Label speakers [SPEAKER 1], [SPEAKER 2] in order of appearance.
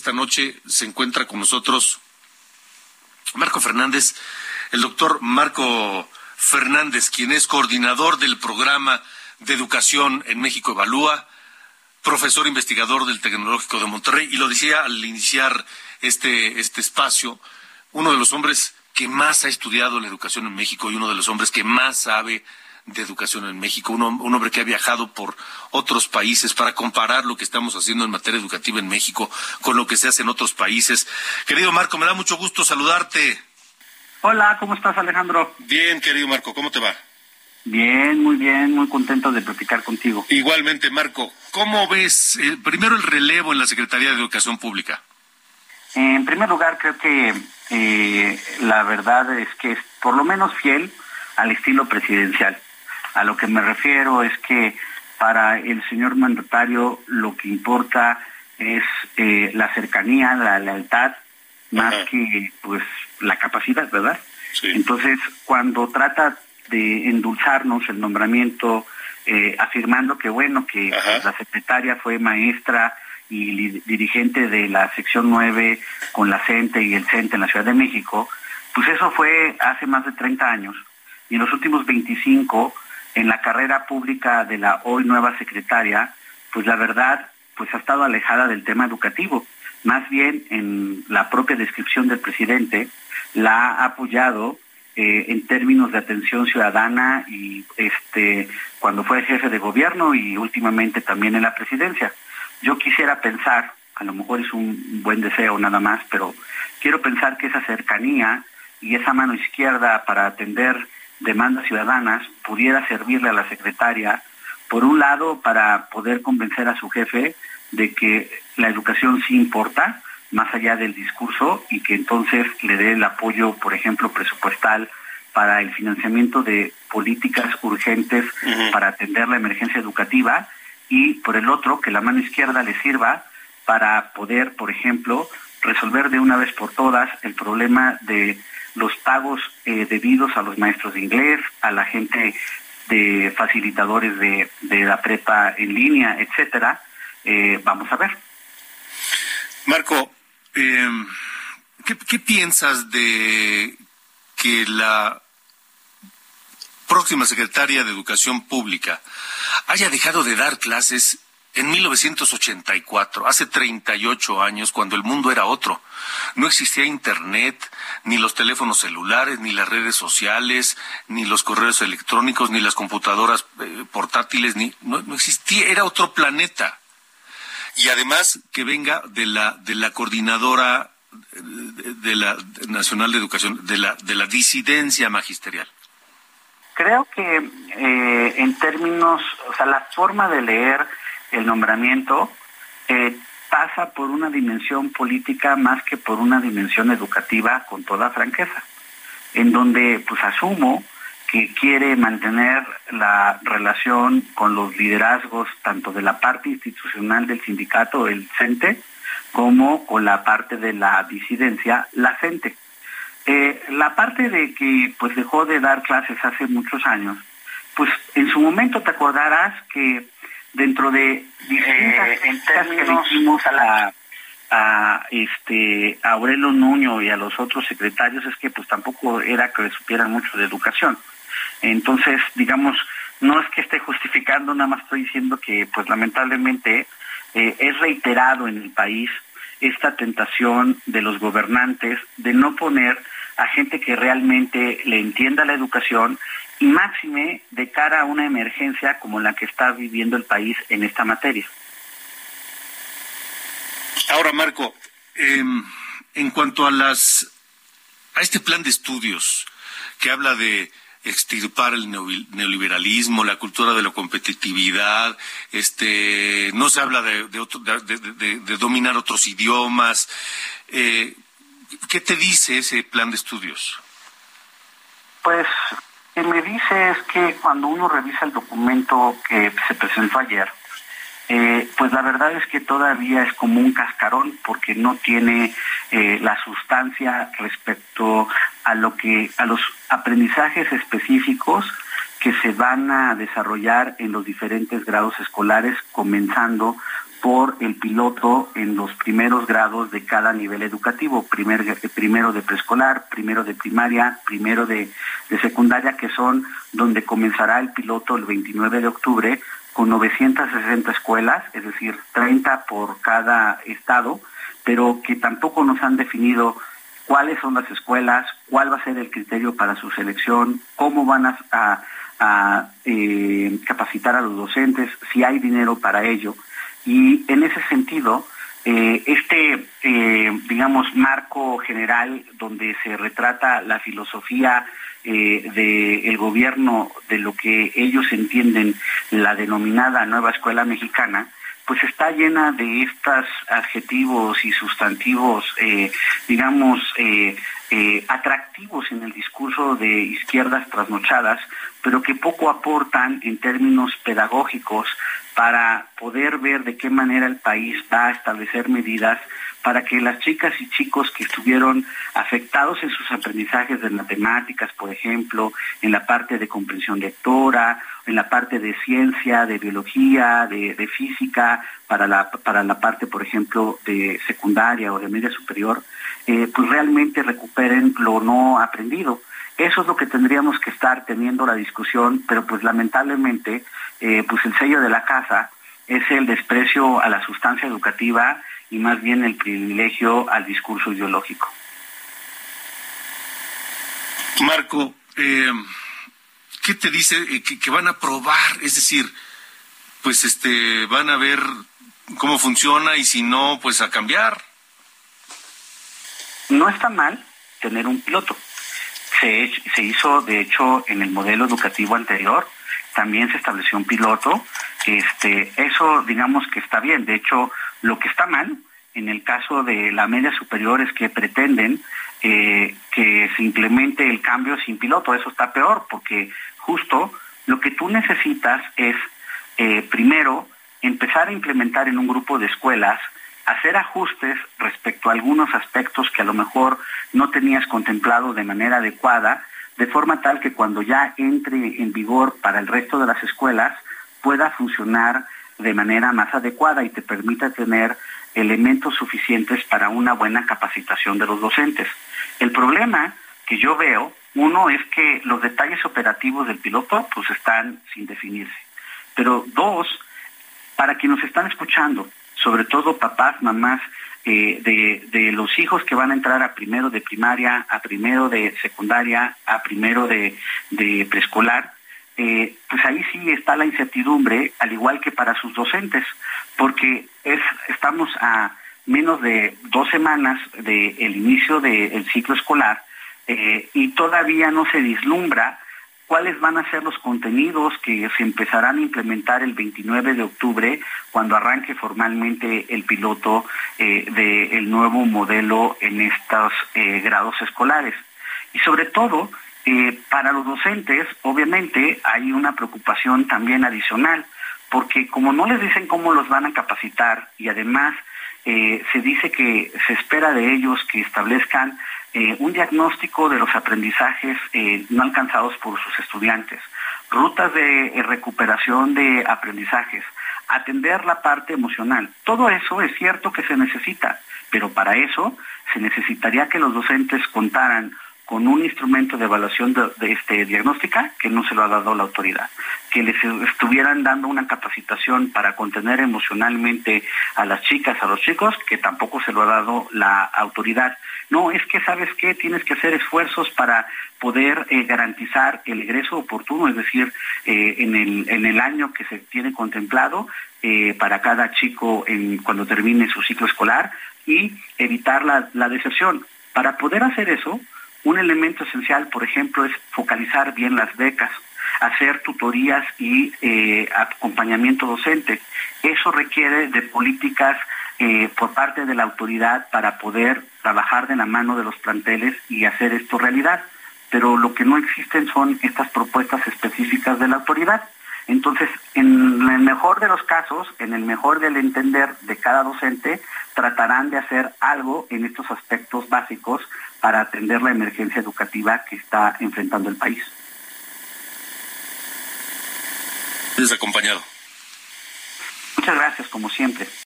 [SPEAKER 1] esta noche se encuentra con nosotros Marco Fernández, el doctor Marco Fernández, quien es coordinador del programa de educación en México Evalúa, profesor investigador del Tecnológico de Monterrey, y lo decía al iniciar este, este espacio, uno de los hombres que más ha estudiado la educación en México y uno de los hombres que más sabe de educación en México, un, hombre que ha viajado por otros países para comparar lo que estamos haciendo en materia educativa en México con lo que se hace en otros países. Querido Marco, me da mucho gusto saludarte.
[SPEAKER 2] Hola, ¿cómo estás Alejandro?
[SPEAKER 1] Bien, querido Marco, ¿cómo te va?
[SPEAKER 2] Bien, muy bien, muy contento de platicar contigo.
[SPEAKER 1] Igualmente, Marco, ¿cómo ves eh, primero el relevo en la Secretaría de Educación Pública?
[SPEAKER 2] En primer lugar, creo que eh, la verdad es que es por lo menos fiel al estilo presidencial. A lo que me refiero es que para el señor mandatario lo que importa es eh, la cercanía, la lealtad, más que pues la capacidad, ¿verdad? Entonces, cuando trata de endulzarnos el nombramiento, eh, afirmando que bueno, que la secretaria fue maestra y dirigente de la sección 9 con la CENTE y el CENTE en la Ciudad de México, pues eso fue hace más de 30 años. Y en los últimos 25 en la carrera pública de la hoy nueva secretaria, pues la verdad, pues ha estado alejada del tema educativo. Más bien en la propia descripción del presidente la ha apoyado eh, en términos de atención ciudadana y este cuando fue jefe de gobierno y últimamente también en la presidencia. Yo quisiera pensar, a lo mejor es un buen deseo nada más, pero quiero pensar que esa cercanía y esa mano izquierda para atender demandas ciudadanas pudiera servirle a la secretaria, por un lado, para poder convencer a su jefe de que la educación sí importa, más allá del discurso, y que entonces le dé el apoyo, por ejemplo, presupuestal para el financiamiento de políticas urgentes para atender la emergencia educativa, y por el otro, que la mano izquierda le sirva para poder, por ejemplo, resolver de una vez por todas el problema de los pagos eh, debidos a los maestros de inglés, a la gente de facilitadores de, la prepa en línea, etcétera. Eh, vamos a ver.
[SPEAKER 1] Marco, em, ¿qué, piensas de que la próxima secretaria de Educación Pública haya dejado de dar clases en 1984, hace 38 años, cuando el mundo era otro. No existía Internet, ni los teléfonos celulares, ni las redes sociales, ni los correos electrónicos, ni las computadoras eh, portátiles, ni no, existía, era otro planeta. Y además que venga de la de la coordinadora de, la Nacional de Educación, de la de la disidencia magisterial.
[SPEAKER 2] Creo que eh, en términos, o sea, la forma de leer el nombramiento eh, pasa por una dimensión política más que por una dimensión educativa con toda franqueza, en donde pues asumo que quiere mantener la relación con los liderazgos tanto de la parte institucional del sindicato, el CENTE, como con la parte de la disidencia, la CENTE. Eh, la parte de que pues dejó de dar clases hace muchos años, pues en su momento te acordarás que dentro de eh, en términos que le a la a este a Aurelio Nuño y a los otros secretarios es que pues tampoco era que supieran mucho de educación. Entonces, digamos, no es que esté justificando, nada más estoy diciendo que pues lamentablemente eh, es reiterado en el país esta tentación de los gobernantes de no poner a gente que realmente le entienda la educación y máxime de cara a una emergencia como la que está viviendo el país en esta materia.
[SPEAKER 1] Ahora, Marco, em, en cuanto a las a este plan de estudios que habla de extirpar el neoliberalismo, la cultura de la competitividad, este, no se habla de, de, dominar otros idiomas. Eh, ¿Qué te dice ese plan de estudios?
[SPEAKER 2] Pues que me dice es que cuando uno revisa el documento que se presentó ayer, eh, pues la verdad es que todavía es como un cascarón porque no tiene eh, la sustancia respecto a lo que a los aprendizajes específicos que se van a desarrollar en los diferentes grados escolares, comenzando por el piloto en los primeros grados de cada nivel educativo, primer, primero de preescolar, primero de primaria, primero de, secundaria, que son donde comenzará el piloto el 29 de octubre con 960 escuelas, es decir, 30 por cada estado, pero que tampoco nos han definido cuáles son las escuelas, cuál va a ser el criterio para su selección, cómo van a, eh, capacitar a los docentes, si hay dinero para ello. Y en ese sentido, eh, este, eh, digamos, marco general donde se retrata la filosofía eh, del gobierno de lo que ellos entienden la denominada nueva escuela mexicana, pues está llena de estos adjetivos y sustantivos, digamos, atractivos en el discurso de izquierdas trasnochadas, pero que poco aportan en términos pedagógicos para poder ver de qué manera el país va a establecer medidas para que las chicas y chicos que estuvieron afectados en sus aprendizajes de matemáticas, por ejemplo, en la parte de comprensión lectora, en la parte de ciencia, de biología, de, física, para la, para la parte, por ejemplo, de secundaria o de media superior, eh, pues realmente recuperen lo no aprendido. Eso es lo que tendríamos que estar teniendo la discusión, pero pues lamentablemente, eh, pues el sello de la casa es el desprecio a la sustancia educativa y más bien el privilegio al discurso ideológico.
[SPEAKER 1] Marco, eh, ¿qué te dice eh, que, van a probar? Es decir, pues este, van a ver cómo funciona y si no, pues a cambiar.
[SPEAKER 2] No está mal tener un piloto se, hizo, de hecho, en el modelo educativo anterior, también se estableció un piloto. Este, eso, digamos que está bien. De hecho, lo que está mal en el caso de la media superior es que pretenden eh, que se implemente el cambio sin piloto. Eso está peor porque justo lo que tú necesitas es, eh, primero, empezar a implementar en un grupo de escuelas hacer ajustes respecto a algunos aspectos que a lo mejor no tenías contemplado de manera adecuada, de forma tal que cuando ya entre en vigor para el resto de las escuelas pueda funcionar de manera más adecuada y te permita tener elementos suficientes para una buena capacitación de los docentes. El problema que yo veo, uno es que los detalles operativos del piloto pues están sin definirse. Pero dos, para quienes nos están escuchando, sobre todo papás, mamás, eh, de, los hijos que van a entrar a primero de primaria, a primero de secundaria, a primero de, preescolar, eh, pues ahí sí está la incertidumbre, al igual que para sus docentes, porque es, estamos a menos de dos semanas del inicio del ciclo escolar eh, y todavía no se vislumbra cuáles van a ser los contenidos que se empezarán a implementar el 29 de octubre cuando arranque formalmente el piloto eh, del nuevo modelo en estos eh, grados escolares. Y sobre todo, eh, para los docentes, obviamente, hay una preocupación también adicional, porque como no les dicen cómo los van a capacitar y además se dice que se espera de ellos que establezcan eh, un diagnóstico de los aprendizajes eh, no alcanzados por sus estudiantes, rutas de eh, recuperación de aprendizajes, atender la parte emocional. Todo eso es cierto que se necesita, pero para eso se necesitaría que los docentes contaran con un instrumento de evaluación de, este, diagnóstica que no se lo ha dado la autoridad, que les estuvieran dando una capacitación para contener emocionalmente a las chicas, a los chicos, que tampoco se lo ha dado la autoridad. No, es que sabes qué, tienes que hacer esfuerzos para poder eh, garantizar el egreso oportuno, es decir, eh, en, el, en el año que se tiene contemplado eh, para cada chico cuando termine su ciclo escolar y evitar la, la deserción. Para poder hacer eso, un elemento esencial, por ejemplo, es focalizar bien las becas, hacer tutorías y eh, acompañamiento docente. Eso requiere de políticas eh, por parte de la autoridad para poder trabajar de la mano de los planteles y hacer esto realidad. Pero lo que no existen son estas propuestas específicas de la autoridad. Entonces, en el mejor de los casos, en el mejor del entender de cada docente, tratarán de hacer algo en estos aspectos básicos para atender la emergencia educativa que está enfrentando el país.
[SPEAKER 1] Desacompañado.
[SPEAKER 2] Muchas gracias, como siempre.